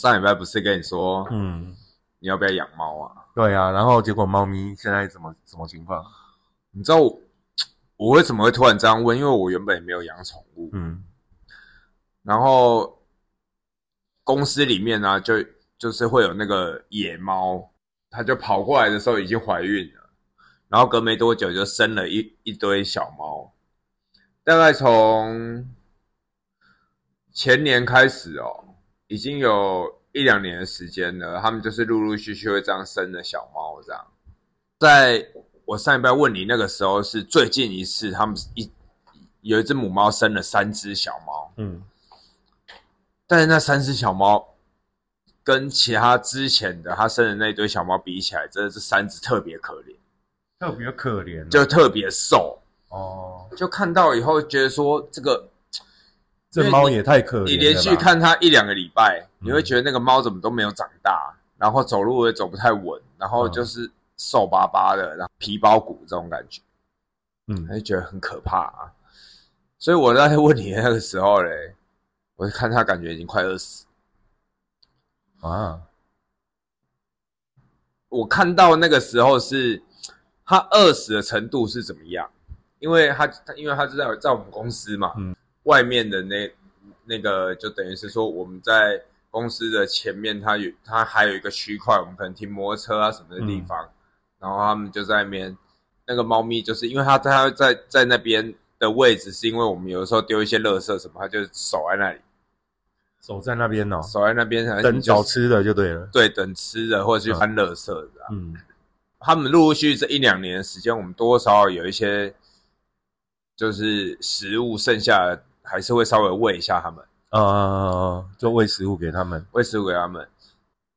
我上礼拜不是跟你说，嗯，你要不要养猫啊？对啊，然后结果猫咪现在怎么什么情况？你知道我我为什么会突然这样问？因为我原本也没有养宠物，嗯然后公司里面呢、就就是会有那个野猫，它就跑过来的时候已经怀孕了，然后隔没多久就生了一一堆小猫，大概从前年开始哦，已经有一两年的时间了，他们就是陆陆续续会这样生的小猫这样。在我上一拜问你那个时候是最近一次，他们一有一只母猫生了三只小猫，嗯，但是那三只小猫跟其他之前的它生的那堆小猫比起来，真的是三只特别可怜，特别可怜、就特别瘦。哦，就看到以后觉得说，这个这猫也太可怜了。你连续看它一两个礼拜，嗯你会觉得那个猫怎么都没有长大，然后走路也走不太稳，然后嗯就是瘦巴巴的，然后皮包骨这种感觉，嗯就觉得很可怕啊。所以我在问你的那个时候嘞，我就看它感觉已经快饿死。啊，我看到那个时候是它饿死的程度是怎么样？因为他他因为它是在在我们公司嘛，嗯外面的那那个就等于是说我们在公司的前面，它有它还有一个区块，我们可能停摩托车啊什么的地方，然后他们就在那边，那个猫咪就是因为它它在在那边的位置，是因为我们有的时候丢一些垃圾什么，它就守在那里，守在那边哦，守在那边，等找找吃的就对了。对等吃的或者去翻垃圾的、啊。嗯。他们陆陆续续这一两年的时间，我们多多少少有一些就是食物剩下的，还是会稍微喂一下他们，呃，就喂食物给他们。喂食物给他们。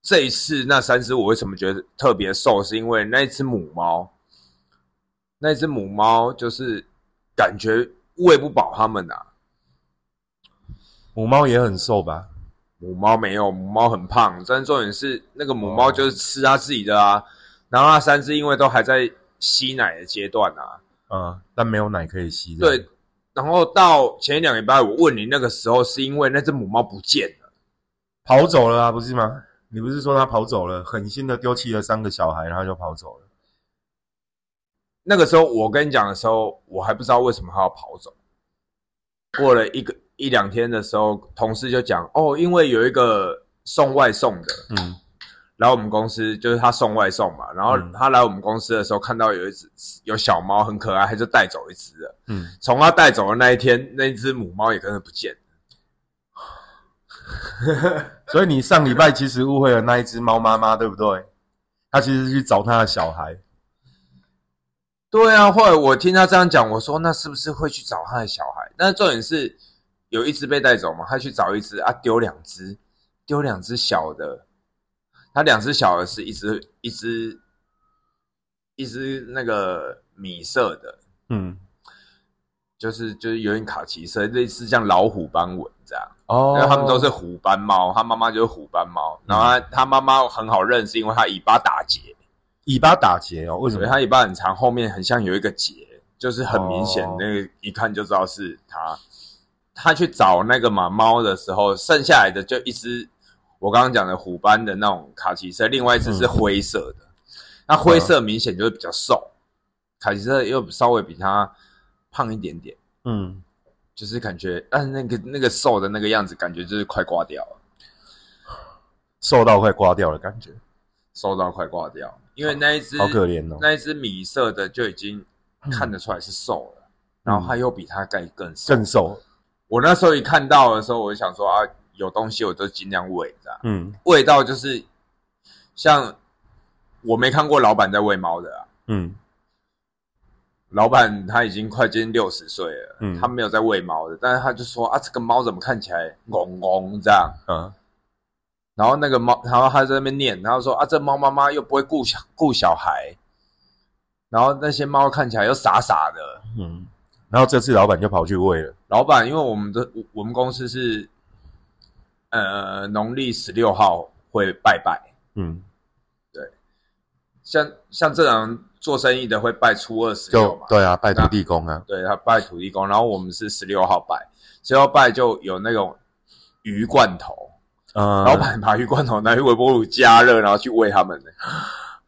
这一次那三只我为什么觉得特别瘦，是因为那一只母猫，那只母猫就是感觉喂不饱它们啊。母猫也很瘦吧？母猫没有，母猫很胖，但重点是那个母猫就是吃它自己的啊。然后那三只因为都还在吸奶的阶段啊，嗯，但没有奶可以吸。对，，然后到前一两礼拜，我问你那个时候，是因为那只母猫不见了。跑走了啊，不是吗？你不是说它跑走了，狠心的丢弃了三个小孩，然后就跑走了？那个时候我跟你讲的时候，我还不知道为什么它要跑走。过了一个一两天的时候，同事就讲哦，因为有一个送外送的嗯来我们公司，就是他送外送嘛。然后嗯他来我们公司的时候，看到有一只有小猫很可爱，他就带走一只了。嗯，从他带走的那一天，那一只母猫也跟着不见了。所以你上礼拜其实误会了那一只猫妈妈，对不对？他其实是去找他的小孩。对啊，后来我听他这样讲，我说那是不是会去找他的小孩？但是重点是有一只被带走嘛，他去找一只啊，丢两只，丢两只小的，他两只小的是一只一只一只那个米色的，嗯，就是就是有点卡其色，类似像老虎斑纹这样。哦因为他们都是虎斑猫，它妈妈就是虎斑猫，然后他他妈妈很好认是，因为它尾巴打结，尾巴打结哦，为什么？它尾巴很长，后面很像有一个结，就是很明显，哦那个一看就知道是它。他去找那个马猫的时候，剩下来的就一只我刚刚讲的虎斑的那种卡其色，另外一只是灰色的。那灰色明显就是比较瘦，卡其色又稍微比它胖一点点，嗯，就是感觉，但是那个那个瘦的那个样子，感觉就是快挂掉了。瘦到快挂掉了感觉，瘦到快挂掉，因为那一只好可怜哦。那一只米色的就已经看得出来是瘦了，然后它又比它盖更瘦。更瘦。我那时候一看到的时候，我就想说啊，有东西我都尽量喂，这样。嗯。味道就是像我没看过老板在喂猫的啊，嗯。老板他已经快接近六十岁了，嗯。他没有在喂猫的，但是他就说啊，这个猫怎么看起来嗡嗡这样，嗯，然后那个猫，然后他在那边念，然后说啊，这猫妈妈又不会顾小顾小孩，然后那些猫看起来又傻傻的。嗯，然后这次老板就跑去喂了。老板，因为我们的我我们公司是呃农历十六号会拜拜，嗯，对像像这种做生意的会拜初二十六嘛，就对啊，拜土地公啊。对他拜土地公，然后我们是十六号拜，十六号拜就有那种鱼罐头，嗯，老板把鱼罐头拿去微波炉加热，然后去喂他们的。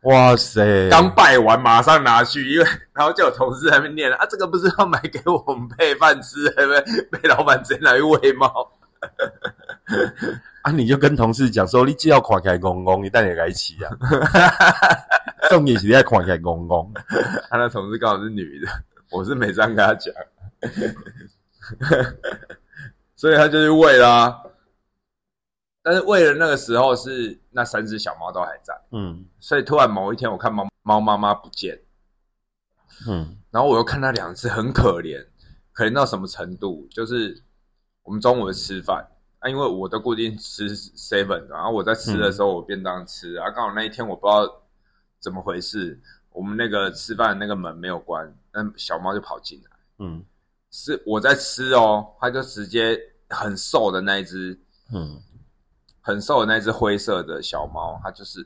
哇塞，刚拜完马上拿去，因为然后就有同事在那边念啊，这个不是要买给我们配饭吃，对不对？被老板直接拿去喂猫。啊，你就跟同事讲说，你只要看起来公公，你带你来起啊。重点是你要看起来公公，他那同事刚好是女的，我是没这样跟他讲，所以他就去喂啦。但是喂了那个时候是那三只小猫都还在，嗯所以突然某一天我看猫猫妈妈不见，嗯然后我又看那两只很可怜，可怜到什么程度？就是我们中午吃饭啊，因为我都固定吃 seven，然后我在吃的时候我便当吃啊，刚好那一天我不知道怎么回事，我们那个吃饭那个门没有关，那小猫就跑进来，嗯。是我在吃哦，它就直接很瘦的那一只，嗯，很瘦的那只灰色的小猫，它就是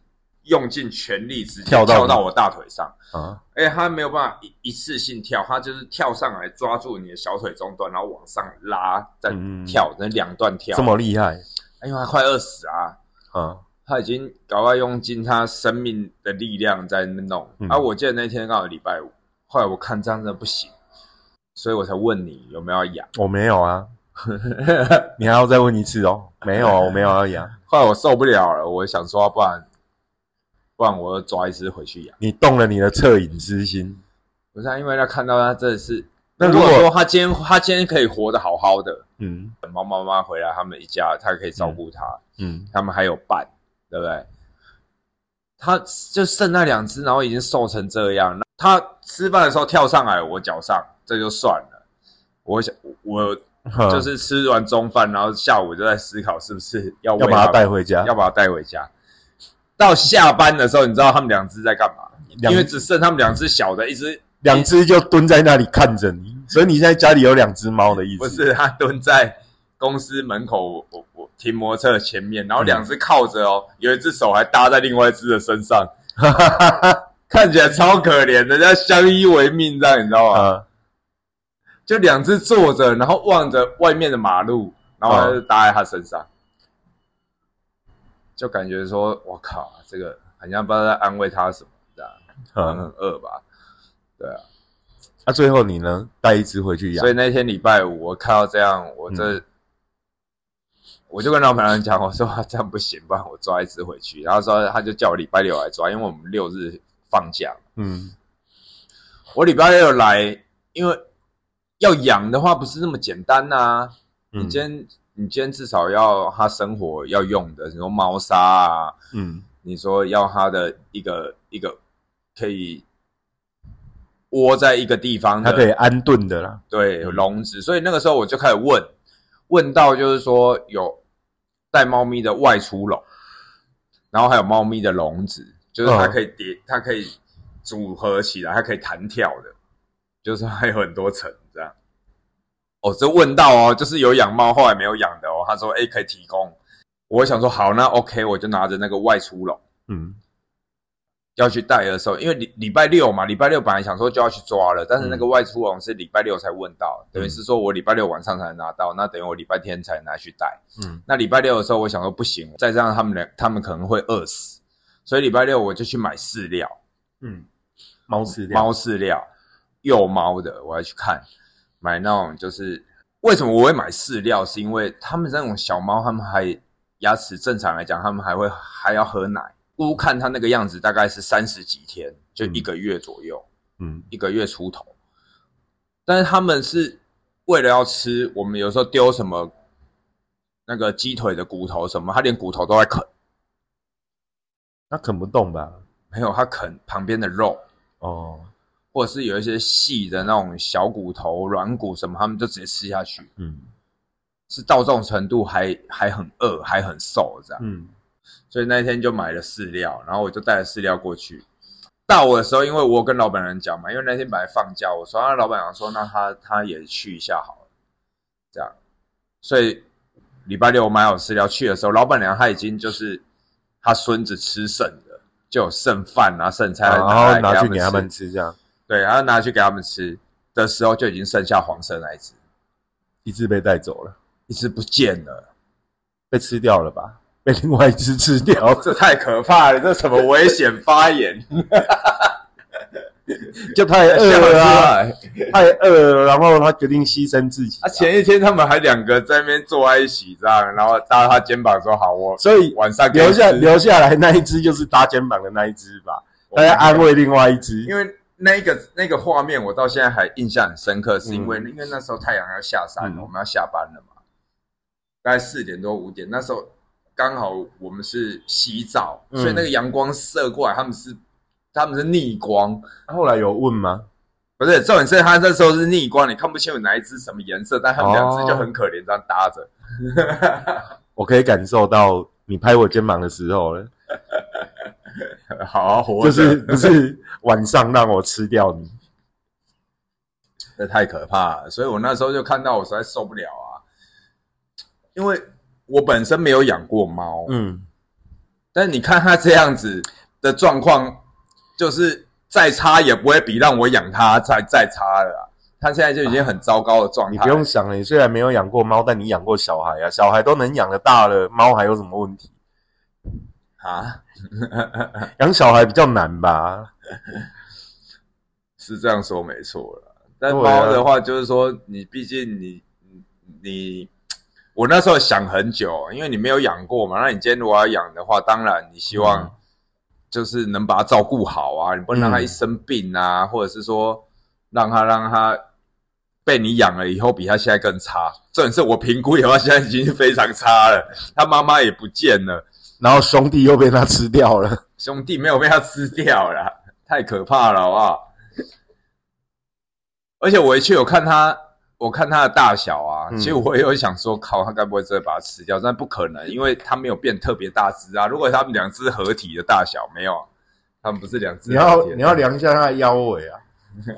用尽全力直接跳到跳到我大腿上。啊，而且他没有办法一一次性跳，他就是跳上来抓住你的小腿中段，然后往上拉，再嗯。跳，那两段跳。这么厉害。因为它快饿死啊，啊，他已经搞快用尽他生命的力量在那边弄。嗯。而、我记得那天刚好礼拜五，后来我看这样真的不行，所以我才问你有没有要养。我没有啊，你还要再问一次哦，没有啊，我没有要养，后来我受不了了，我想说，不然不然我就抓一只回去养。你动了你的恻隐之心，不是、啊，因为他看到它真的是，那如果说他今天他今天可以活得好好的，嗯猫妈妈回来，他们一家他可以照顾它，嗯他们还有伴，对不对？他就剩那两只，然后已经瘦成这样。他吃饭的时候跳上来我脚上，这就算了。我想我就是吃完中饭，然后下午就在思考是不是要要把它它带回家，要把它带回家。到下班的时候，你知道他们两只在干嘛？因为只剩他们两只小的，一只两只就蹲在那里看着你，所以你现在家里有两只猫的意思？不是，它蹲在公司门口，我我我停摩托车的前面，然后两只靠着哦，有一只手还搭在另外一只的身上，看起来超可怜的，要相依为命这样，你知道吗？啊，就两只坐着，然后望着外面的马路，然后搭在他身上，就感觉说，我靠，这个好像不知道在安慰他什么，这样可能嗯，很饿吧？对啊，那最后你呢？带一只回去养所以，那天礼拜五我看到这样，我这、嗯我就跟老板娘讲，我说啊这样不行，不然我抓一只回去。然后说他就叫我礼拜六来抓，因为我们六日放假。嗯我礼拜六来，因为要养的话不是那么简单呐、你嗯今天你今天至少要它生活要用的，你说猫砂啊，嗯。你说要它的一个一个可以窝在一个地方的，它可以安顿的啦，对笼子，所以那个时候我就开始问，问到就是说有带猫咪的外出笼，然后还有猫咪的笼子，就是它嗯可以叠，它可以组合起来，它可以弹跳的，就是还有很多层。哦，这问到哦，就是有养猫后来没有养的哦，他说哎可以提供，我想说好，那 OK，我就拿着那个外出笼。嗯。要去带的时候，因为礼礼拜六嘛，礼拜六本来想说就要去抓了，但是那个外出笼是礼拜六才问到，等于是说我礼拜六晚上才能拿到，那等于我礼拜天才拿去带。嗯。那礼拜六的时候，我想说不行，再这样他们俩他们可能会饿死，所以礼拜六我就去买饲料，嗯，猫饲料，猫饲料，幼猫的，我要去看买那种就是为什么我会买饲料，是因为他们那种小猫，他们还牙齿正常来讲，他们还会还要喝奶。姑看它那个样子，大概是三十几天，就一个月左右，嗯一个月出头。但是他们是为了要吃，我们有时候丢什么那个鸡腿的骨头什么，它连骨头都在啃，它啃不动吧？没有它啃旁边的肉。哦，或者是有一些细的那种小骨头、软骨什么，他们就直接吃下去，嗯是到这种程度还还很饿，还很瘦这样。嗯所以那一天就买了饲料，然后我就带了饲料过去。到我的时候，因为我有跟老板娘讲嘛，因为那天本来放假，我说那老板娘说那他他也去一下好了，这样。所以礼拜六我买好饲料去的时候，老板娘她已经就是她孙子吃剩的，就有剩饭啊、剩菜，然后拿去给他们吃，这样对，然后拿去给他们吃的时候，就已经剩下黄色那一只，一只被带走了，一只不见了，被吃掉了吧？被另外一只吃掉，这太可怕了，这什么危险发言？就太饿了啊，太饿了，然后他决定牺牲自己啊，前一天他们还两个在那边坐在一起这样，然后搭他肩膀说：“好，我所以晚上留下留下来那一只就是搭肩膀的那一只吧，大家安慰另外一只。因为那一个那个画面，我到现在还印象很深刻，是因为、嗯因为那时候太阳要下山了，嗯。我们要下班了嘛，大概四点多五点，那时候刚好我们是洗澡，嗯。所以那个阳光射过来，他们是他们是逆光，后来有问吗？不是重点是他那时候是逆光，你看不清有哪一只什么颜色，但他们两只哦就很可怜，这样搭着。我可以感受到你拍我肩膀的时候了，好好活着，就是不是晚上让我吃掉你，这太可怕了，所以我那时候就看到我实在受不了啊，因为我本身没有养过猫，嗯，但你看它这样子的状况，就是再差也不会比让我养它再再差了啊。它现在就已经很糟糕的状态。你，不用想了，你虽然没有养过猫，但你养过小孩啊，小孩都能养的大了，猫还有什么问题？啊，养小孩比较难吧？是这样说没错了。但猫的话，就是说你毕竟你你，我那时候想很久，因为你没有养过嘛。那你今天如果要养的话，当然你希望嗯就是能把它照顾好啊，你不能让它一生病啊，或者是说让它让它被你养了以后比它现在更差。这点是我评估以后，它现在已经非常差了，它妈妈也不见了，然后兄弟又被他吃掉了，兄弟没有被他吃掉了，太可怕了，好不好？而且我一去有看他，我看他的大小啊，嗯其实我也有想说，靠，他该不会真的把它吃掉？但不可能，因为他没有变特别大只啊。如果他们两只合体的大小，没有，他们不是两只你要你要量一下他的腰围啊，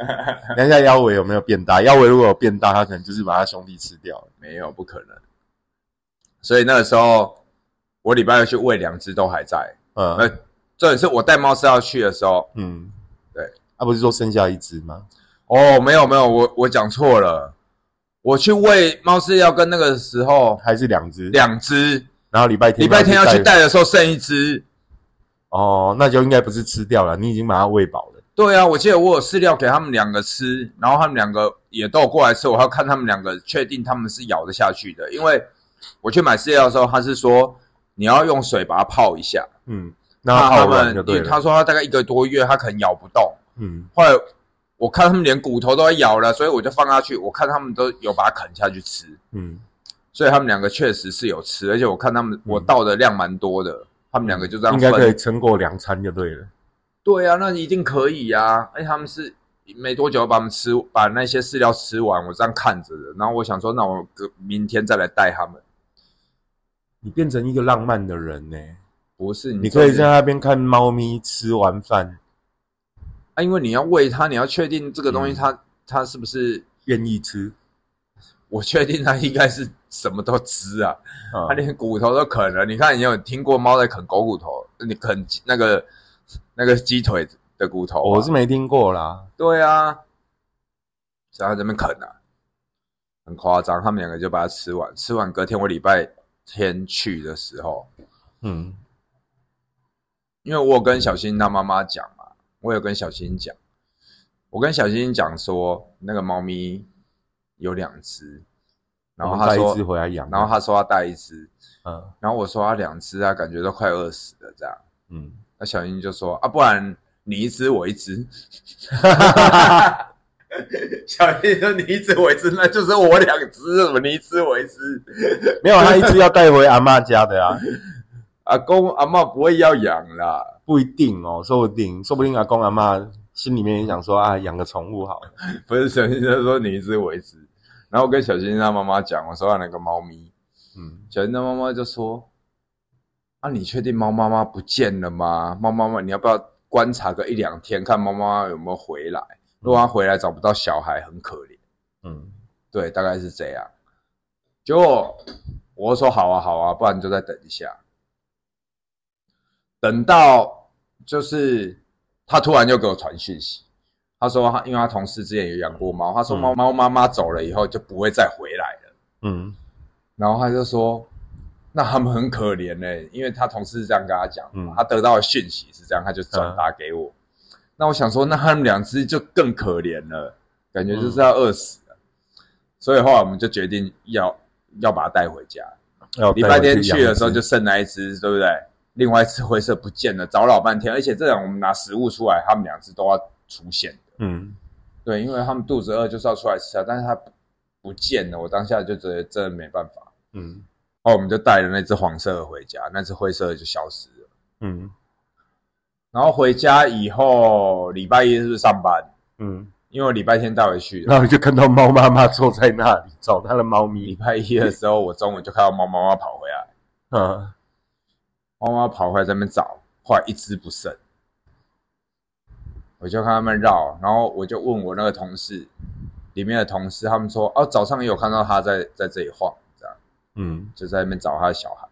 量一下腰围有没有变大？腰围如果有变大，他可能就是把他兄弟吃掉了。没有，不可能。所以那个时候，我礼拜六去喂两只都还在。嗯呃，重点是我带猫饲料去的时候，嗯，对，啊，不是说剩下一只吗？哦，没有没有，我我讲错了。我去喂猫饲料跟那个时候还是两只？两只，然后礼拜天礼拜天要去带的时候剩一只。哦，那就应该不是吃掉了，你已经把它喂饱了。对啊，我记得我有饲料给他们两个吃，然后他们两个也都有过来吃，我要看他们两个确定他们是咬得下去的，因为我去买饲料的时候，他是说你要用水把它泡一下，嗯，那怕他它们他说他大概一个多月他可能咬不动，嗯。后来我看他们连骨头都在咬了，所以我就放下去，我看他们都有把它啃下去吃，嗯，所以他们两个确实是有吃，而且我看他们我倒的量蛮多的，他们两个就这样应该可以撑过两餐就对了。对啊，那一定可以呀、啊！哎，他们是没多久把他们吃，把那些饲料吃完，我这样看着的。然后我想说，那我明天再来带他们。你变成一个浪漫的人呢、不是，你可以在那边看猫咪吃完饭，啊，因为你要喂它，你要确定这个东西嗯它、它是不是？愿意吃。我确定它应该是什么都吃啊，啊它连骨头都啃了。你看，你有听过猫在啃狗骨头？你啃那个那个鸡腿的骨头啊、我是没听过啦。对啊，在他这边啃啊，很夸张。他们两个就把它吃完，吃完隔天我礼拜天去的时候，嗯。因为我有跟小新他妈妈讲嘛，我有跟小新讲，我跟小新讲说那个猫咪有两只，然后他说带一只，回来养，然后他说要带一只，嗯。然后我说他两只啊，感觉都快饿死了这样。嗯，那小新就说啊，不然你一只我一只。小新说你一只我一只，那就是我两只，什么你一只我一只？没有，他一只要带回阿妈家的啊，阿公阿嬷不会要养啦，不一定哦，说不定，说不定阿公阿嬷心里面也想说啊，养个宠物好了。不是小新就说你一只我一只，然后我跟小新他妈妈讲，我说要那个猫咪，嗯，小新他妈妈就说啊，你确定猫妈妈不见了吗？猫妈妈你要不要观察个一两天，看猫妈妈有没有回来？如果他回来找不到小孩，很可怜。嗯对，大概是这样。结果我就说好啊好啊，不然就再等一下。等到就是他突然又给我传讯息，他说他因为他同事之前有养过猫，他说嗯猫猫妈妈走了以后就不会再回来了。嗯然后他就说那他们很可怜呢、因为他同事是这样跟他讲，嗯他得到的讯息是这样，他就转达给我。那我想说，那他们两只就更可怜了，感觉就是要饿死了。所以后来我们就决定要要把它带回家。要礼拜天去的时候就剩那一只，对不对？另外一只灰色不见了，找老半天，而且这样我们拿食物出来，他们两只都要出现的。嗯，对，因为他们肚子饿就是要出来吃啊，但是它不不见了，我当下就觉得真的没办法。嗯然后我们就带了那只黄色的回家，那只灰色的就消失了。嗯然后回家以后，礼拜一是不是上班？嗯，因为我礼拜天带回去。然后就看到猫妈妈坐在那里找它的猫咪。礼，拜一的时候，我中午就看到猫妈妈跑回来，嗯，猫妈妈跑回来在那边找，后来一只不剩，我就看他们绕，然后我就问我那个同事，里面的同事，他们说，哦，早上也有看到他在在这里晃，这样。嗯，就在那边找他的小孩。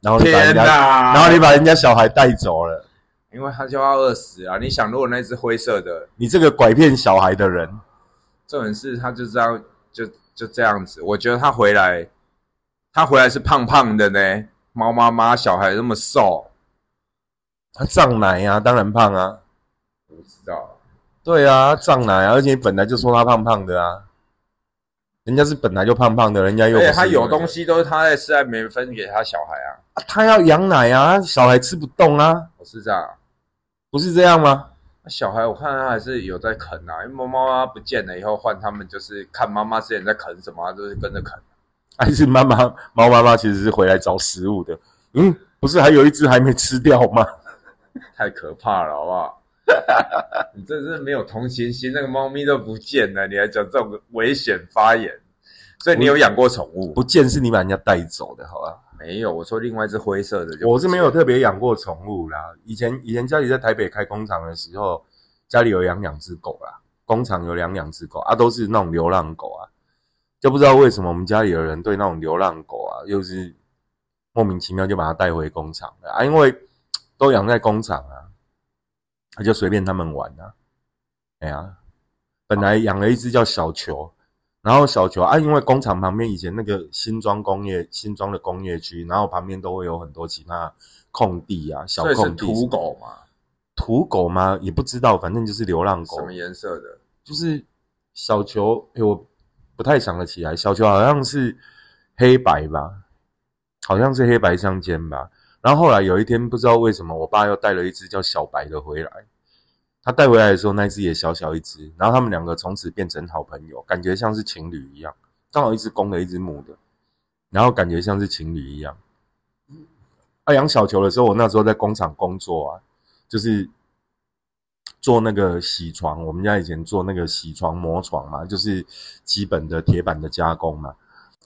然后你把人家，哪然后你把人家小孩带走了，因为他就要饿死啊！你想，如果那只灰色的，你这个拐骗小孩的人，这种事他就这样，就就这样子。我觉得他回来，他回来是胖胖的呢，猫妈妈小孩那么瘦，他胀奶啊，当然胖啊，我不知道。对啊，胀奶啊，而且本来就说他胖胖的啊，人家是本来就胖胖的，人家又而且是他有东西都是他在吃，还没分给他小孩啊。啊他要养奶啊，小孩吃不动啊，我是这样啊，不是这样吗？那小孩我看他还是有在啃啊，因为猫妈妈不见了以后，换他们就是看妈妈之前在啃什么，他就是跟着啃。还是妈妈猫妈妈其实是回来找食物的？嗯，不是还有一只还没吃掉吗？太可怕了，好不好？你真的是没有同情心，那个猫咪都不见了，你还讲这种危险发言？所以你有养过宠物？不见是你把人家带走的，好吧？没有，我说另外一只灰色的我是没有特别养过宠物啦。以前以前家里在台北开工厂的时候，家里有养两只狗啦，工厂有养两只狗啊，都是那种流浪狗啊。就不知道为什么我们家里的人对那种流浪狗啊，又是莫名其妙就把它带回工厂了啊，因为都养在工厂啊，他就随便他们玩啊。哎呀，本来养了一只叫小球，然后小球啊，因为工厂旁边以前那个新庄工业新庄的工业区，然后旁边都会有很多其他空地啊，小空地。土狗嘛？土狗吗？也不知道，反正就是流浪狗什，么颜色的？就是小球。哎、我不太想得起来，小球好像是黑白吧，好像是黑白相间吧。然后后来有一天，不知道为什么，我爸又带了一只叫小白的回来。他带回来的时候，那只也小小一只，然后他们两个从此变成好朋友，感觉像是情侣一样。刚好一只公的，一只母的，然后感觉像是情侣一样。啊，养小球的时候，我那时候在工厂工作啊，就是做那个铣床，我们家以前做那个铣床磨床嘛，就是基本的铁板的加工嘛，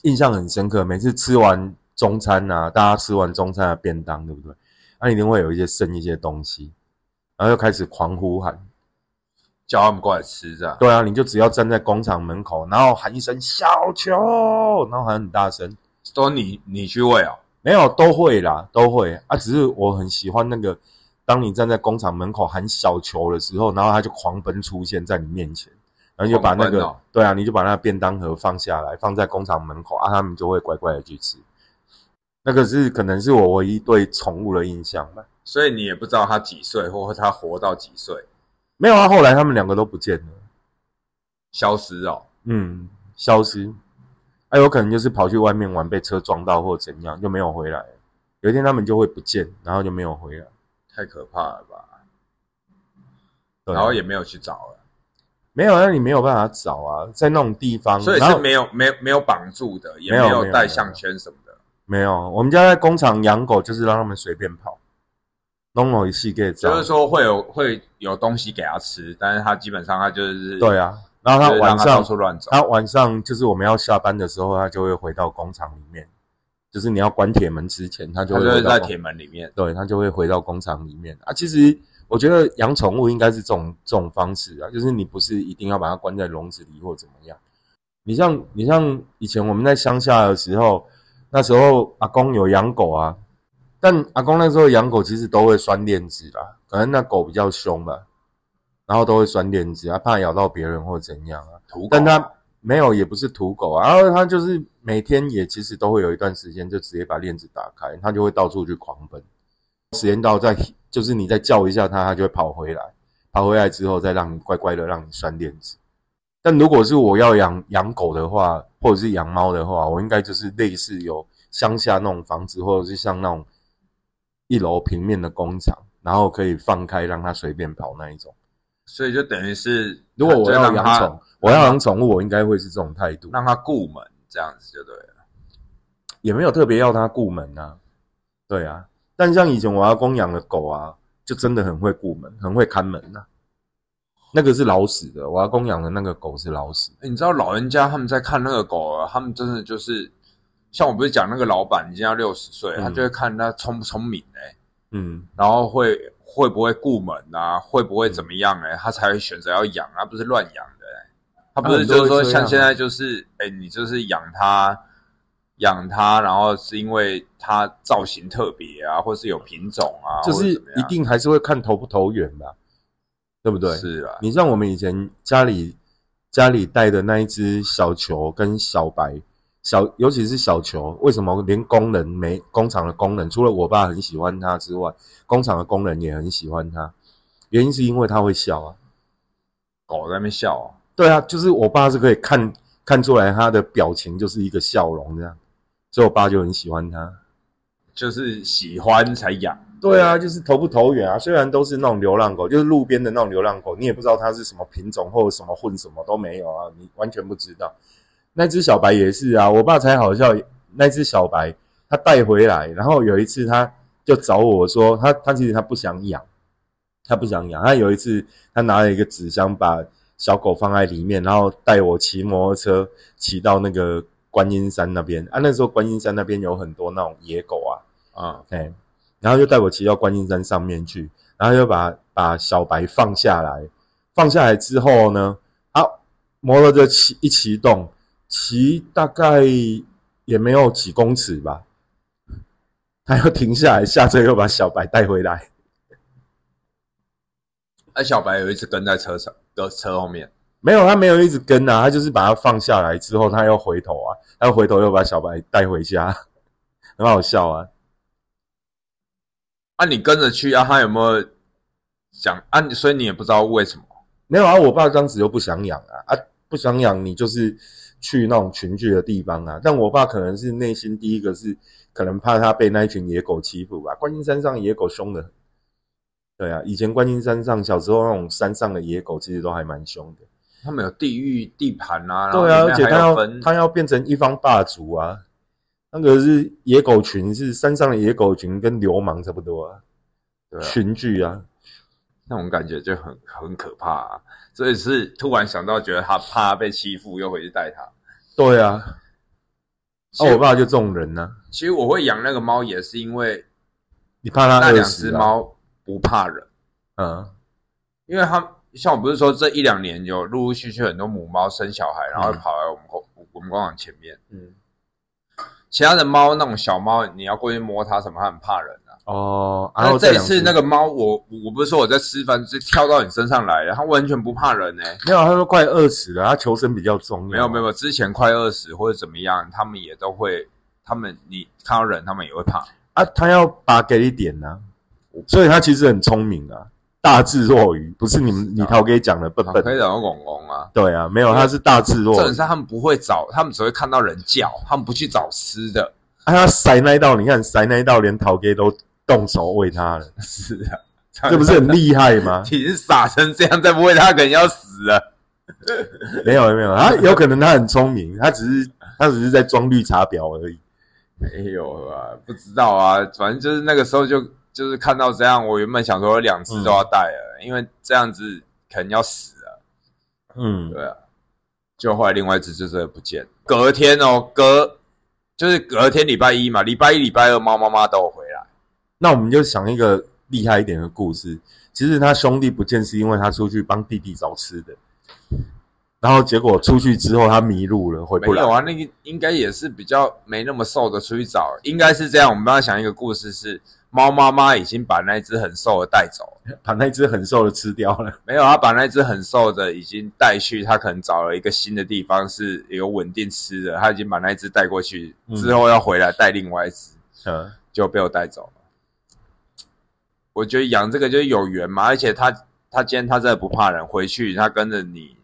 印象很深刻。每次吃完中餐啊，大家吃完中餐的便当，对不对？那、一定会有一些剩一些东西，然后又开始狂呼喊。叫他们过来吃，这样。对啊，你就只要站在工厂门口，然后喊一声“小球”，然后喊很大声，都你你去喂哦。没有都会啦，都会啊。只是我很喜欢那个，当你站在工厂门口喊小球的时候，然后他就狂奔出现在你面前，然后就把那个、哦对啊，你就把那个便当盒放下来，放在工厂门口啊，他们就会乖乖的去吃。那个是可能是我唯一对宠物的印象吧。所以你也不知道他几岁，或他活到几岁，没有啊，后来他们两个都不见了，消失哦。嗯，消失。啊，有可能就是跑去外面玩，被车撞到或怎样，就没有回来。有一天他们就会不见，然后就没有回来。太可怕了吧？然后也没有去找了，没有，那你没有办法找啊，在那种地方，所以是没有没有没有绑住的，也没有带项圈什么的。没有。我们家在工厂养狗，就是让他们随便跑，弄某一系列就是说会有会有东西给他吃，但是他基本上他就是对啊。然后他晚上他到晚上，处乱走。他晚上就是我们要下班的时候，他就会回到工厂里面，就是你要关铁门之前，他就会在铁门里面，对，他就会回到工厂里面啊。其实我觉得养宠物应该是这种这种方式啊，就是你不是一定要把它关在笼子里或怎么样。你像你像以前我们在乡下的时候，那时候阿公有养狗啊，但阿公那时候养狗其实都会拴链子啦，可能那狗比较凶吧，然后都会拴链子啊，怕咬到别人或怎样啊。土狗但他没有，也不是土狗啊，然后它就是每天也其实都会有一段时间就直接把链子打开，它就会到处去狂奔。时间到再就是你再叫一下它，它就会跑回来。跑回来之后再让你乖乖的让你拴链子。但如果是我要养养狗的话，或者是养猫的话，我应该就是类似有乡下那种房子，或者是像那种一楼平面的工厂，然后可以放开让它随便跑那一种。所以就等于是，如果我要养宠，我要养宠物，我应该会是这种态度，让它顾门这样子就对了。也没有特别要它顾门啊。对啊，但像以前我阿公养的狗啊，就真的很会顾门，很会看门呐、那个是老死的，我阿公养的那个狗是老死你知道老人家他们在看那个狗啊，他们真的就是，像我不是讲那个老板已经要六十岁，嗯。他就会看他聪不聪明哎、嗯，然后会会不会顾门啊，会不会怎么样哎、他才会选择要养啊，不是乱养的哎、他不是就是说像现在就是哎、你就是养它养它，然后是因为它造型特别啊，或是有品种啊，就是一定还是会看投不投缘吧，对不对？是啊，你像我们以前家里家里带的那一只小球跟小白，小尤其是小球，为什么连工人没工厂的工人，除了我爸很喜欢它之外，工厂的工人也很喜欢它，原因是因为它会笑啊。狗在那边笑啊，对啊，就是我爸是可以看看出来他的表情就是一个笑容这样，所以我爸就很喜欢它。就是喜欢才养。对啊，就是投不投缘啊。虽然都是那种流浪狗，就是路边的那种流浪狗，你也不知道它是什么品种或者什么混什么都没有啊，你完全不知道。那只小白也是啊，我爸才好笑。那只小白他带回来，然后有一次他就找我说，他他其实他不想养，他不想养。他有一次他拿了一个纸箱把小狗放在里面，然后带我骑摩托车骑到那个观音山那边啊。那时候观音山那边有很多那种野狗啊，啊、哎，然后就带我骑到观音山上面去，然后就把把小白放下来，放下来之后呢，啊，摩托车骑一启动，骑大概也没有几公尺吧，他又停下来，下车又把小白带回来。那小白有一次跟在车上的车后面，没有，他没有一直跟啊，他就是把它放下来之后，他又回头啊，他又回头又把小白带回家，很好笑啊。啊，你跟着去啊，他有没有想啊？你所以你也不知道为什么没有啊，我爸当时又不想养啊，啊，不想养你就是去那种群聚的地方啊。但我爸可能是内心第一个是可能怕他被那一群野狗欺负吧。观音山上野狗凶的很，对啊，以前观音山上小时候那种山上的野狗其实都还蛮凶的。他们有地域地盘啊，对啊，而且他要他要变成一方霸主啊。那个是野狗群，是山上的野狗群，跟流氓差不多啊，对啊群聚啊。那种感觉就很很可怕啊。所以是突然想到，觉得他怕他被欺负，又回去带他。对啊，那啊，我爸就这种人呢、其实我会养那个猫，也是因为你怕它饿那两？只猫不怕人，嗯，因为它像我不是说这一两年有陆陆续续很多母猫生小孩，然后嗯跑来我们工我们工厂前面。嗯，其他的猫那种小猫，你要过去摸它什么，它很怕人啊。哦，然然后这一次那个猫，我我不是说我在吃饭，就跳到你身上来了，它完全不怕人呢、没有，它说快饿死了，它求生比较重要。没有没有，之前快饿死或者怎么样，他们也都会，他们你看到人，他们也会怕。啊，它要拔给一点呢、所以它其实很聪明啊，大智若愚，不是你们你陶哥讲的笨笨。可以讲到公公啊，对啊，没有，它是大智若愚重点是。他们不会找，他们只会看到人叫，他们不去找吃的。啊，他塞那一道，你看塞那一道，连陶哥都动手喂它了，是啊，这不是很厉害吗？已经傻成这样，再不喂它，可能要死了。没有没有，他有可能它很聪明，它只是它只是在装绿茶婊而已。没有啊，不知道啊，反正就是那个时候就就是看到这样，我原本想说两只都要带了，因为这样子可能要死了。嗯，对啊，就后来另外一只就是不见。隔天哦，隔就是隔天礼拜一嘛，礼拜一、礼拜二猫妈妈都有回来。那我们就想一个厉害一点的故事。其实他兄弟不见是因为他出去帮弟弟找吃的，然后结果出去之后他迷路了，回不来没有。啊，那个应该也是比较没那么瘦的出去找，应该是这样。我们帮他想一个故事是，猫妈妈已经把那只很瘦的带走了，把那只很瘦的吃掉了。没有，他把那只很瘦的已经带去，他可能找了一个新的地方是有稳定吃的，他已经把那只带过去，嗯之后要回来带另外一只，嗯就被我带走了。我觉得养这个就是有缘嘛，而且他他今天他真的不怕人，回去他跟着你，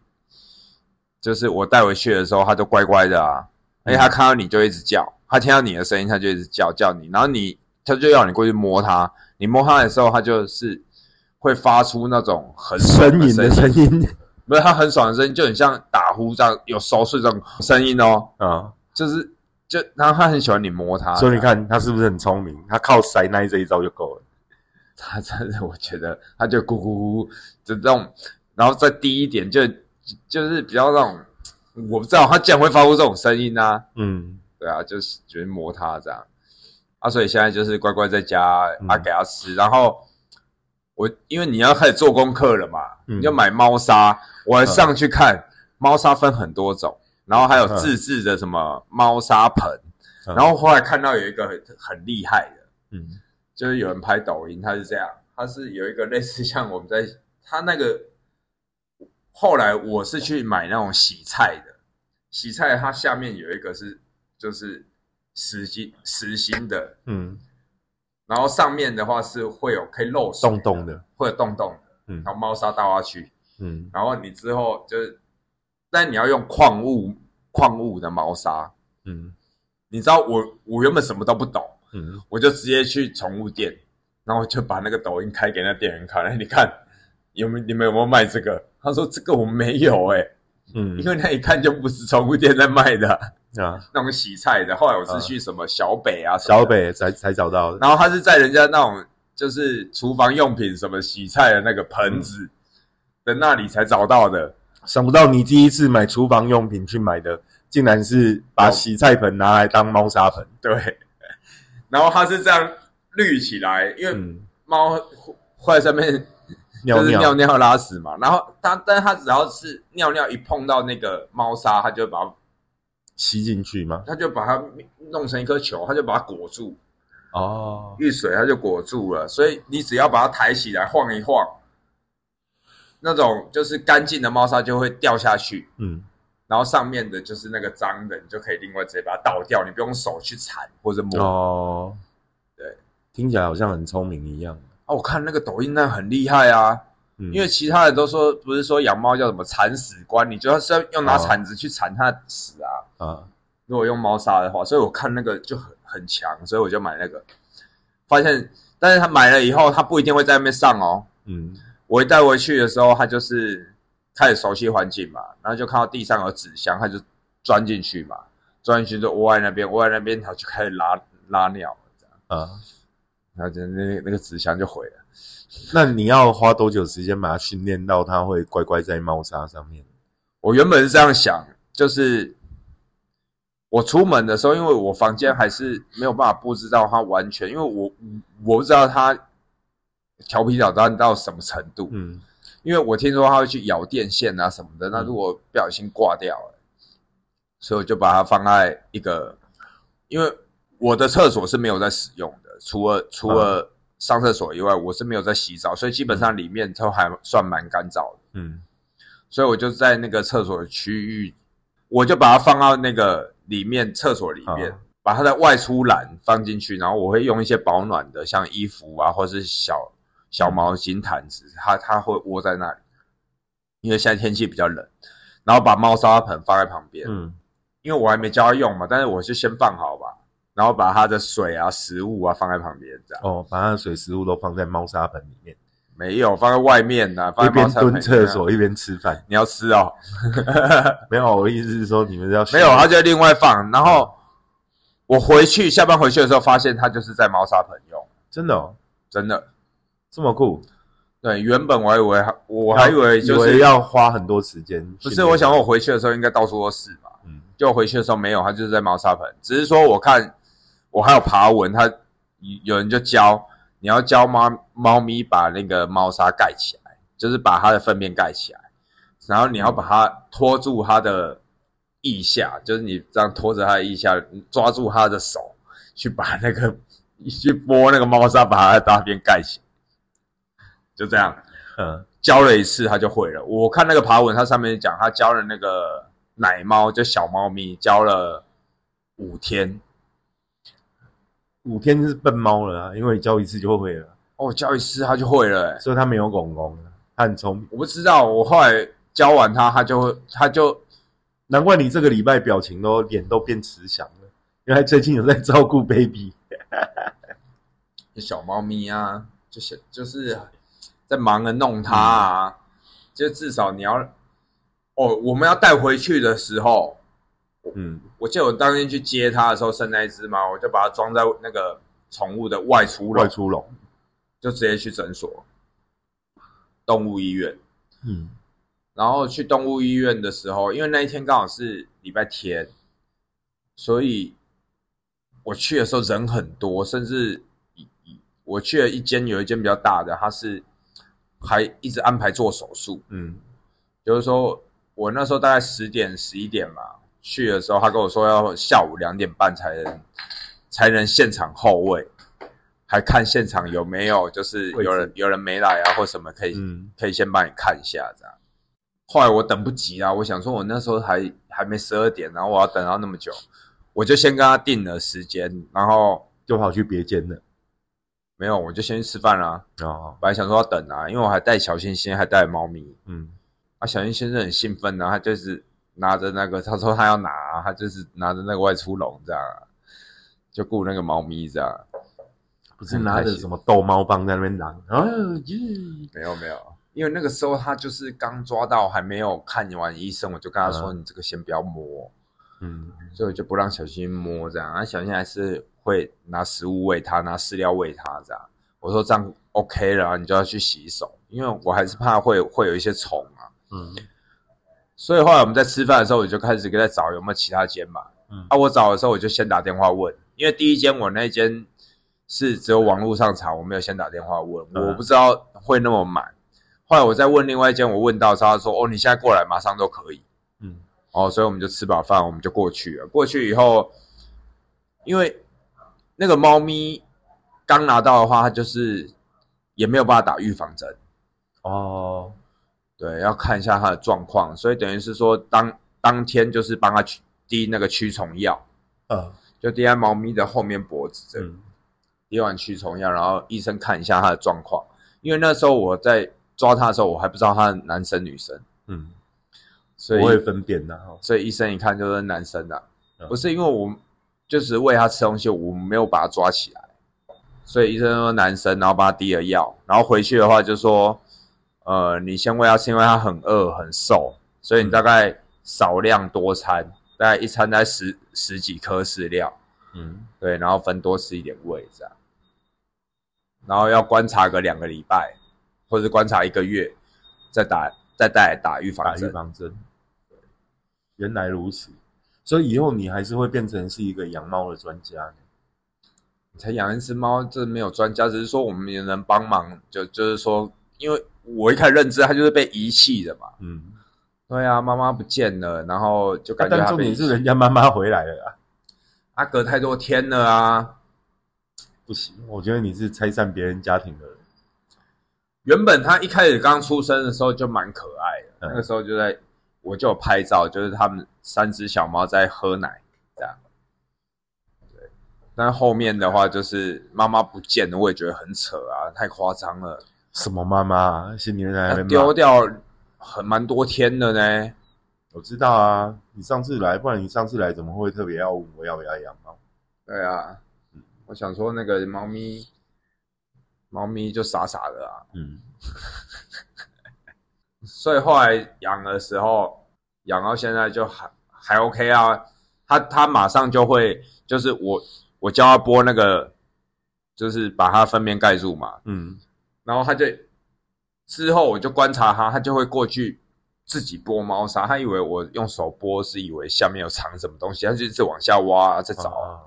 就是我带回去的时候，他就乖乖的啊，而且他看到你就一直叫，他听到你的声音他就一直叫叫你，然后你他就要你过去摸他，你摸他的时候，他就是会发出那种很爽呻吟的声音 不是他很爽的声音，就很像打呼这样有熟睡这种声音哦，啊，就是就然后他很喜欢你摸他，所以你看他是不是很聪明？他靠塞奶这一招就够了。他真的，我觉得他就咕咕咕就这种，然后再低一点，就就是比较那种，我不知道他竟然会发出这种声音啊，嗯。对啊，就是觉得磨他这样，啊，所以现在就是乖乖在家嗯。啊给他吃，然后我因为你要开始做功课了嘛，嗯。你要买猫砂，我还上去看猫砂分很多种，然后还有自制的什么猫砂盆，嗯。然后后来看到有一个很很厉害的。嗯就是有人拍抖音，他是这样，他是有一个类似像我们在他那个，后来我是去买那种洗菜的，洗菜它下面有一个是就是实心实心的，嗯，然后上面的话是会有可以漏水洞洞的，会有洞洞的，嗯然后猫砂倒下去，嗯然后你之后就是，但你要用矿物矿物的猫砂，嗯你知道我我原本什么都不懂。嗯，我就直接去宠物店，然后就把那个抖音开给那店员看，哎，你看有没有你们有没有卖这个？他说这个我们没有哎、嗯因为那一看就不是宠物店在卖的啊，那种洗菜的。后来我是去什么小北啊，小，北才才找到的。然后他是在人家那种就是厨房用品什么洗菜的那个盆子的那里才找到的。想不到你第一次买厨房用品去买的，竟然是把洗菜盆拿来当猫砂盆。对，然后它是这样绿起来，因为嗯，猫会在上面 尿就是尿尿，尿拉屎嘛，然后它，但是它只要是尿尿一碰到那个猫砂，它就把它，吸进去吗？它就把它弄成一颗球，它就把它裹住，哦，遇水它就裹住了，所以你只要把它抬起来晃一晃，那种就是干净的猫砂就会掉下去，嗯，然后上面的就是那个脏的，你就可以另外直接把它倒掉，你不用手去铲或者摸。哦，对，听起来好像很聪明一样。哦，我看那个抖音那很厉害啊，嗯，因为其他人都说不是说养猫叫什么铲屎官，你就是要用拿哦铲子去铲它的屎啊。啊，如果用猫砂的话，所以我看那个就很很强，所以我就买那个。发现，但是他买了以后，他不一定会在那边上哦。嗯我一带回去的时候，他就是开始熟悉环境嘛，然后就看到地上有纸箱，他就钻进去嘛，钻进去就窝在那边，窝在那边，他就开始拉拉尿，这样，啊，然后就那那个纸箱就毁了。那你要花多久时间把它训练到它会乖乖在猫砂上面？我原本是这样想，就是我出门的时候，因为我房间还是没有办法布置到它完全，因为我我不知道它调皮捣蛋到什么程度，嗯因为我听说它会去咬电线啊什么的，那如果不小心挂掉了，所以我就把它放在一个，因为我的厕所是没有在使用的，除了除了上厕所以外，我是没有在洗澡，所以基本上里面都还算蛮干燥的。嗯。所以我就在那个厕所的区域，我就把它放到那个里面厕所里面，啊。把它的外出栏放进去，然后我会用一些保暖的，像衣服啊，或是小小毛巾、毯子，它它会窝在那里，因为现在天气比较冷，然后把猫砂盆放在旁边，嗯因为我还没教它用嘛，但是我就先放好吧，然后把它的水啊、食物啊放在旁边，这样哦，把它的水食物都放在猫砂盆里面，没有放在外面啊、放一边蹲厕所一边吃饭。你要吃哦。没有，我的意思是说你们要没有，它就另外放。然后我回去下班回去的时候，发现它就是在猫砂盆用，真的哦，真的。这么酷？对，原本我还以为我还以为就是要花很多时间。不是，我想我回去的时候应该到处都是嘛，嗯就我回去的时候没有，他就是在猫砂盆。只是说我看我还有爬文，他有人就教你要教猫猫咪把那个猫砂盖起来，就是把它的粪便盖起来，然后你要把它拖住它的腋下，就是你这样拖着它的腋下，抓住它的手，去把那个 去拨那个猫砂，把它的大便盖起来，就这样嗯教了一次，它就会了。我看那个爬文，它上面讲他教了那个奶猫，就小猫咪，教了五天。五天就是笨猫了啊，因为教一次就会了，哦，教一次它就会了、欸。所以它没有拱拱，它很聪明。我不知道，我后来教完它，它就会，它就难怪你这个礼拜表情都脸都变慈祥了，原来最近有在照顾 baby。小猫咪啊，就是就是在忙着弄它啊，就至少你要哦，我们要带回去的时候，嗯我记得我当天去接它的时候，生那一只猫，我就把它装在那个宠物的外出笼外，出笼。就直接去诊所、动物医院。嗯然后去动物医院的时候，因为那一天刚好是礼拜天，所以我去的时候人很多，甚至我去了一间有一间比较大的，它是还一直安排做手术，嗯就是说我那时候大概十点十一点嘛去的时候，他跟我说要下午两点半才能才能现场候位，还看现场有没有就是有人有人没来啊或什么可以、嗯可以先帮你看一下这样。后来我等不及啊，我想说我那时候还还没十二点，然后我要等到那么久，我就先跟他定了时间，然后就跑去别间了。没有我就先去吃饭啦、哦，本来想说要等啊，因为我还带小星星，还带猫咪。嗯啊，小星星是很兴奋的、他就是拿着那个，他说他要拿，他就是拿着那个外出笼这样啊，就顾那个猫咪这样。不是拿着什么逗猫棒在那边拿啊耶，没有没有，因为那个时候他就是刚抓到，还没有看完医生，我就跟他说：“你这个先不要摸。嗯所以我就不让小星星摸这样。啊，小星星还是会拿食物喂它，拿饲料喂它这样。我说这样 OK 了，你就要去洗手，因为我还是怕会会有一些虫啊。嗯所以后来我们在吃饭的时候，我就开始在找有没有其他间嘛。嗯啊，我找的时候我就先打电话问，因为第一间我那间是只有网络上查，我没有先打电话问，嗯我不知道会那么满。后来我再问另外一间，我问到他说：“哦，你现在过来，马上都可以。嗯”哦，所以我们就吃饱饭，我们就过去了。过去以后，因为那个猫咪刚拿到的话，它就是也没有办法打预防针。哦，对，要看一下它的状况，所以等于是说当当天就是帮它去滴那个驱虫药，呃就滴在猫咪的后面脖子这里，嗯。滴完驱虫药，然后医生看一下它的状况，因为那时候我在抓它的时候，我还不知道它是男生女生，嗯，所以不会分辨的哈。所以医生一看就是男生的、嗯。不是因为我就是喂它吃东西，我没有把它抓起来，所以医生说男生，然后帮他滴了药，然后回去的话就说，呃，你先喂它是，因为它很饿很瘦，所以你大概少量多餐，大概一餐大概十十几颗饲料，嗯对，然后分多吃一点喂这样，然后要观察个两个礼拜，或者是观察一个月，再打再带来打预防打预。防针。原来如此，所以以后你还是会变成是一个养猫的专家呢。你才养一只猫，这没有专家，只是说我们也能帮忙，就就是说，因为我一开始认知它就是被遗弃的嘛。嗯，对啊，妈妈不见了，然后就感觉但重点是人家妈妈回来了啊，啊，隔太多天了啊。不行，我觉得你是拆散别人家庭的人。原本它一开始刚出生的时候就蛮可爱的，嗯那个时候就在我就有拍照，就是他们三只小猫在喝奶这样。对，但后面的话就是妈妈不见了，我也觉得很扯啊，太夸张了。什么妈妈啊？心里面在那它边骂丢掉很蛮多天的呢。我知道啊，你上次来，不然你上次来怎么会特别要问我要不要养猫？对啊，我想说那个猫咪，猫咪就傻傻的啊，嗯所以后来养的时候，养到现在就还还 OK 啊。它它马上就会，就是我我教它拨那个，就是把它粪便盖住嘛，嗯然后它就之后我就观察它，它就会过去自己拨猫砂。它以为我用手拨是以为下面有藏什么东西，它就一直往下挖、啊，在找啊。啊，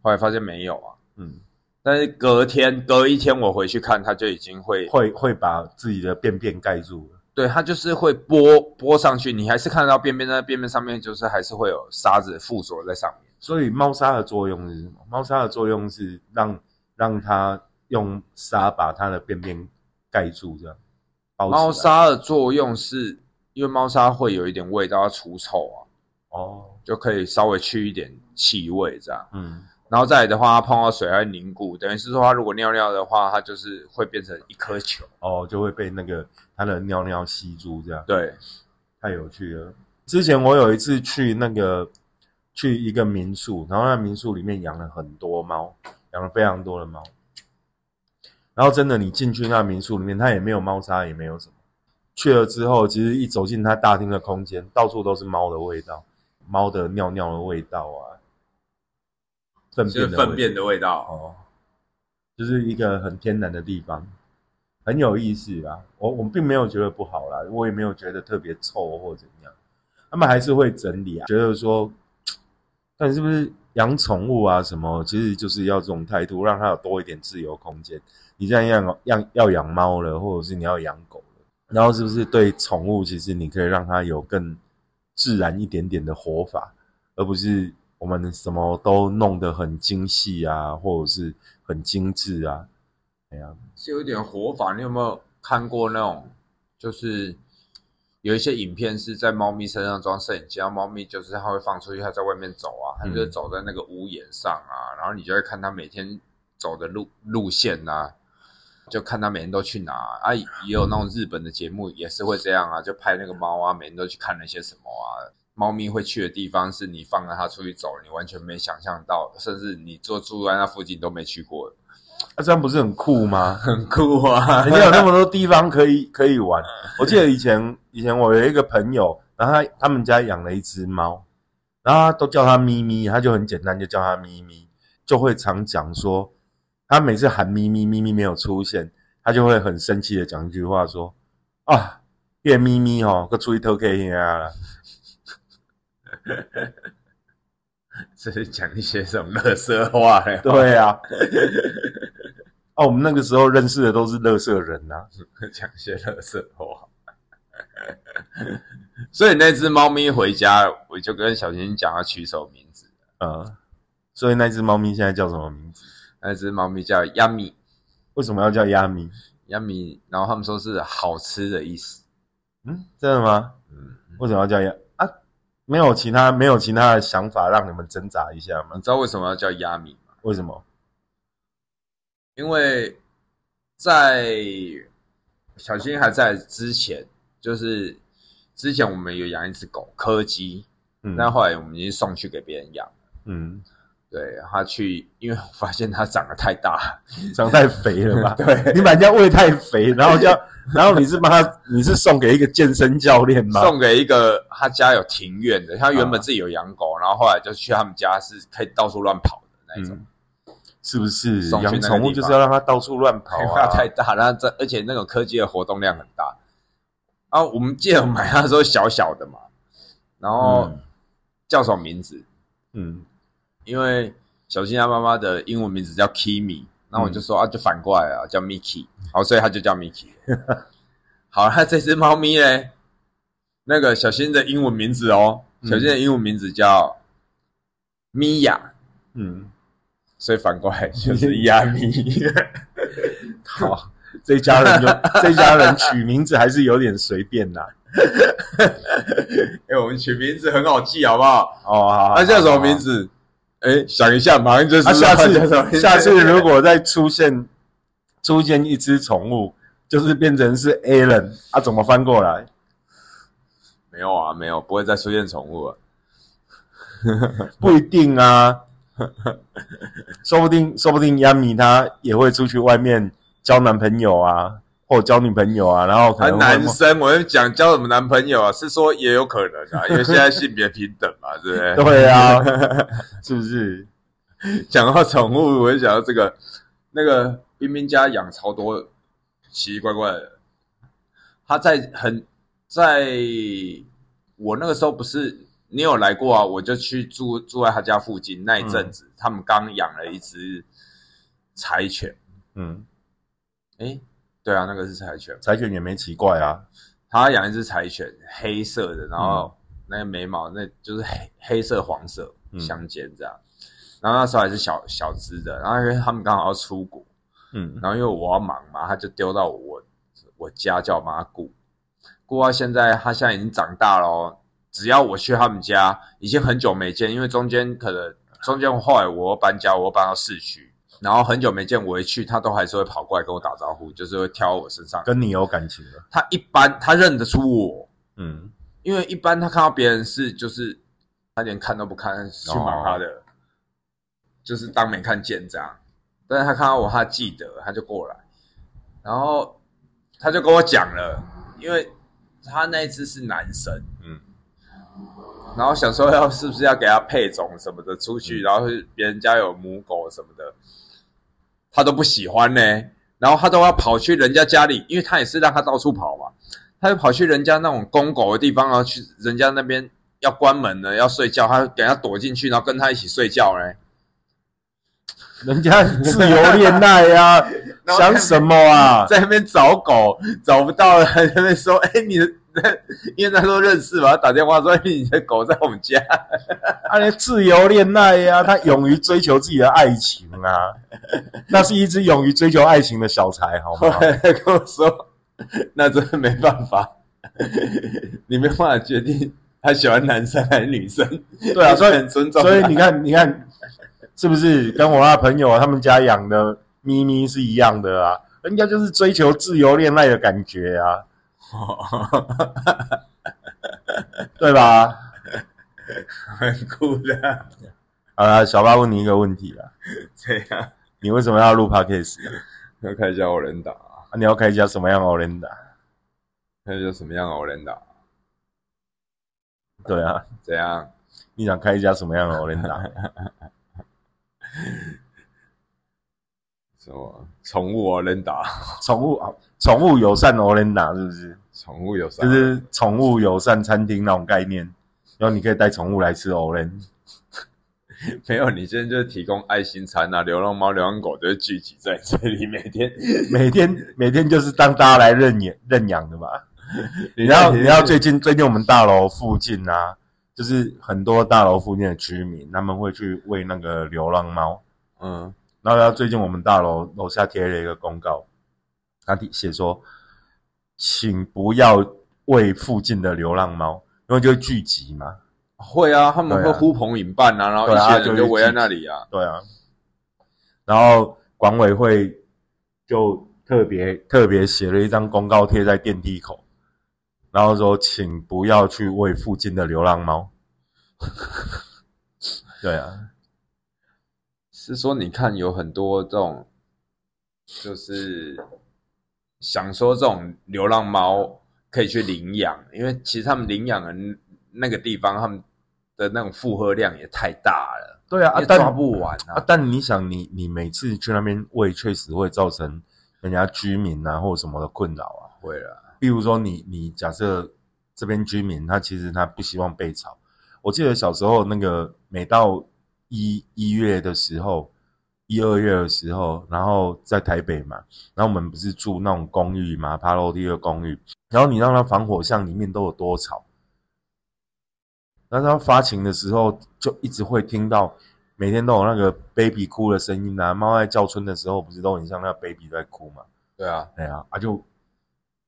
后来发现没有啊。嗯，但是隔天隔一天我回去看，它就已经会，会会把自己的便便盖住了。对，它就是会拨拨上去，你还是看得到便便，在便便上面就是还是会有沙子附着在上面。所以猫砂的作用是什么？猫砂的作用是让让它用沙把它的便便盖住，这样。猫砂的作用是因为猫砂会有一点味道，要除臭啊，哦，就可以稍微去一点气味这样。嗯，然后再来的话，它碰到水它会凝固，等于是说它如果尿尿的话，它就是会变成一颗球。哦，就会被那个它的尿尿吸住，这样。对，太有趣了。之前我有一次去那个去一个民宿，然后那民宿里面养了很多猫，养了非常多的猫。然后真的，你进去那民宿里面，它也没有猫砂，也没有什么。去了之后，其实一走进它大厅的空间，到处都是猫的味道，猫的尿尿的味道啊，粪便的味粪便的味道。哦，就是一个很天然的地方，很有意思啦。我我并没有觉得不好啦，我也没有觉得特别臭或怎样。他们还是会整理啊，觉得说，但是不是养宠物啊什么，其实就是要这种态度，让它有多一点自由空间。你这样养养要养猫了，或者是你要养狗了，然后是不是对宠物，其实你可以让它有更自然一点点的活法，而不是我们什么都弄得很精细啊，或者是很精致啊。哎呀，是有点活法。你有没有看过那种，就是有一些影片是在猫咪身上装摄影机，然后猫咪就是它会放出去，它在外面走啊，它就走在那个屋檐上啊，然后你就会看它每天走的路路线啊，就看它每天都去哪啊。也有那种日本的节目也是会这样啊，就拍那个猫啊，每天都去看了些什么啊。猫咪会去的地方是你放了它出去走，你完全没想象到，甚至你坐住在那附近都没去过这样不是很酷吗？很酷啊！人家有那么多地方可以可以玩。我记得以前以前我有一个朋友，然后他他们家养了一只猫，然后他都叫它咪咪，他就很简单就叫它咪咪，就会常讲说，他每次喊咪咪咪咪没有出现，他就会很生气的讲一句话说啊，变咪咪哦，个出去偷 K 啊啦。这是讲一些什么乐色话嘞？对啊，哦，我们那个时候认识的都是乐色人呐、讲一些乐色话。所以那只猫咪回家，我就跟小新讲要取什么名字。嗯，所以那只猫咪现在叫什么名字？那只猫咪叫亚米，为什么要叫亚米？亚米，然后他们说是好吃的意思。嗯，真的吗？嗯，为什么要叫亚啊？没有其他没有其他的想法让你们挣扎一下吗你？知道为什么要叫亚米吗？为什么？因为在小新还在之前，就是之前我们有养一只狗柯基，嗯，但后来我们已经送去给别人养。嗯，对他去，因为我发现它长得太大，长太肥了嘛？对，你把人家喂太肥，然后叫，然后你是帮他，你是送给一个健身教练吗？送给一个他家有庭院的，他原本自己有养狗，然后后来就去他们家是可以到处乱跑的那一种，嗯，是不是？养宠物就是要让它到处乱跑啊！太大，然后这而且那种科技的活动量很大。啊，我们记得我买它的时候小小的嘛，然后嗯叫什么名字？嗯因为小新他妈妈的英文名字叫 Kimi，那我就说、啊，就反过来啊，叫 Miki，好，所以他就叫 Miki。好，那这只猫咪嘞，那个小新的英文名字哦，嗯小新的英文名字叫米娅，嗯，所以反过来就是亚米。好，这一家人就 这一家人取名字还是有点随便呐。哎、我们取名字很好记，好不好？哦，好，他、叫什么名？字？哎、想一下，马上就知啊，下次下次如果再出现出现一只宠物，就是变成是 Alan 啊，怎么翻过来？没有啊，没有，不会再出现宠物了。不一定啊，说不定说不定 Yami 他也会出去外面交男朋友啊，或交女朋友啊，然后可还能会男生，我就讲交什么男朋友啊？是说也有可能啊，因为现在性别平等嘛，对不对？对啊，是不是？讲到宠物，我就想到这个，那个冰冰家养超多奇奇怪怪的。他在很在我那个时候不是你有来过啊？我就去住住在他家附近那一阵子，他们刚养了一只柴犬。嗯，诶，对啊，那个是柴犬。柴犬也没奇怪啊。他养一只柴犬，黑色的，然后那个眉毛那就是黑黑色黄色嗯相间这样。然后那时候还是小小只的，然后因为他们刚好要出国，嗯，然后因为我要忙嘛，他就丢到我我家叫我妈顾，顾到现在，他现在已经长大了哦。只要我去他们家，已经很久没见，因为中间可能中间后来我又搬家，我又搬到市区，然后很久没见，我一去他都还是会跑过来跟我打招呼，就是会挑我身上。跟你有感情了，他一般他认得出我，嗯，因为一般他看到别人是就是他连看都不看，去忙他的，就是当没看见这样。但是他看到我，他记得，他就过来，然后他就跟我讲了，因为他那一只是男生，嗯，然后想说要是不是要给他配种什么的出去，然后是别人家有母狗什么的，他都不喜欢呢，然后他都要跑去人家家里，因为他也是让他到处跑嘛，他就跑去人家那种公狗的地方，然后去人家那边要关门了，要睡觉，他等下躲进去，然后跟他一起睡觉嘞。人家自由恋爱呀、想什么啊？在那边找狗，找不到了，在那边说：“ 哎、你的，因为他说认识嘛，他打电话说：‘哎、你的狗在我们家。啊，你自由恋爱呀、他勇于追求自己的爱情啊，那是一只勇于追求爱情的小才，好’吗？跟我说：‘那真的没办法，你没办法决定他喜欢男生还是女生。’对啊，所以很尊重。所以你看，你看，是不是跟我那朋友他们家养的咪咪是一样的啊？人家就是追求自由恋爱的感觉啊，对吧？很酷的，好了，小八问你一个问题啦，这样你为什么要录 podcast 要开一家欧人打，啊？你要开一家什么样的 Olinda？看一家什么样的欧人打，对啊，怎样？你想开一家什么样的 Olinda？什么宠物欧人打？宠物啊，宠物友善 Olinda 是不是？宠物友善？就是宠物友善餐厅那种概念，然后你可以带宠物来吃 Olen。没有，你现在就是提供爱心餐啊，流浪猫、流浪狗就会聚集在这里，每天。每天每天就是当大家来认养认养的嘛。你你知道你知道最近最近我们大楼附近啊，就是很多大楼附近的居民，他们会去喂那个流浪猫。嗯，然后最近我们大楼楼下贴了一个公告，他写说，请不要喂附近的流浪猫，因为就会聚集嘛。会啊，他们会呼朋引伴啊，然后一些人就围在那里啊。对啊，然后管委会就特别特别写了一张公告贴在电梯口，然后说请不要去喂附近的流浪猫。对啊，是说你看有很多这种，就是想说这种流浪猫可以去领养，因为其实他们领养的那个地方，他们的那种负荷量也太大了，对啊，抓不完啊啊。，但你想你，你每次去那边喂，确实会造成人家居民啊或什么的困扰啊。会了，比如说你，你假设这边居民他其实他不希望被吵。我记得小时候那个每到一一月的时候，一二月的时候，然后在台北嘛，然后我们不是住那种公寓嘛，爬楼梯的公寓，然后你让它防火巷里面都有多吵。那他发情的时候，就一直会听到，每天都有那个 baby 哭的声音啊。猫在叫春的时候，不是都很像那个 baby 在哭嘛？对啊，对啊，啊就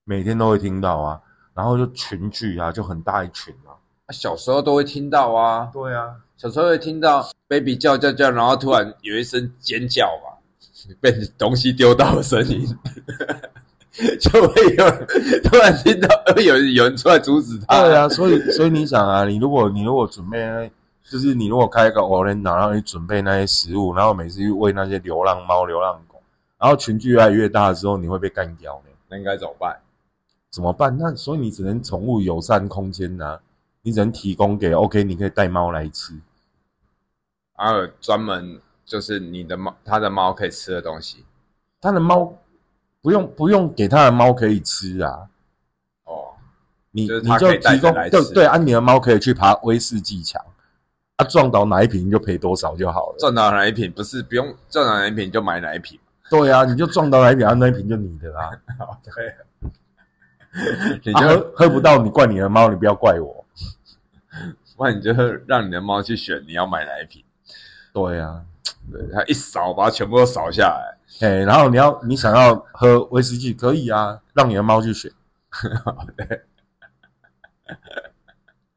每天都会听到啊，然后就群聚啊，就很大一群啊。小时候都会听到啊，对啊，小时候会听到 baby 叫叫叫，然后突然有一声尖叫嘛，被东西丢到的声音，就会有突然听到呃有有人出来阻止他。对啊，所以所以你想啊，你如果你如果准备，就是你如果开一个 Olinda，然后你准备那些食物，然后每次去喂那些流浪猫、流浪狗，然后群聚越来越大的时候，你会被干掉呢？那应该怎么办？怎么办？那所以你只能宠物友善空间呐、你只能提供给 OK，你可以带猫来吃。还有专门就是你的猫，它的猫可以吃的东西他的猫不用不用给他的猫可以吃啊，哦。你就你就提供对对，啊，你的猫可以去爬威士忌墙，啊，撞倒哪一瓶就赔多少就好了。撞到哪一瓶不是不用撞到哪一瓶就买哪一瓶，对啊，你就撞到哪一瓶，啊，那一瓶就你的啦。对，你喝喝不到，你怪你的猫，你不要怪我。不然你就让你的猫去选你要买哪一瓶。对啊，对，它一扫把它全部都扫下来。哎，然后你要你想要喝威士忌可以啊，让你的猫去选。对，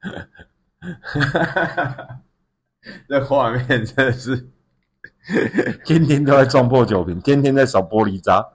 这画面真的是，天天都在撞破酒瓶，天天在扫玻璃渣。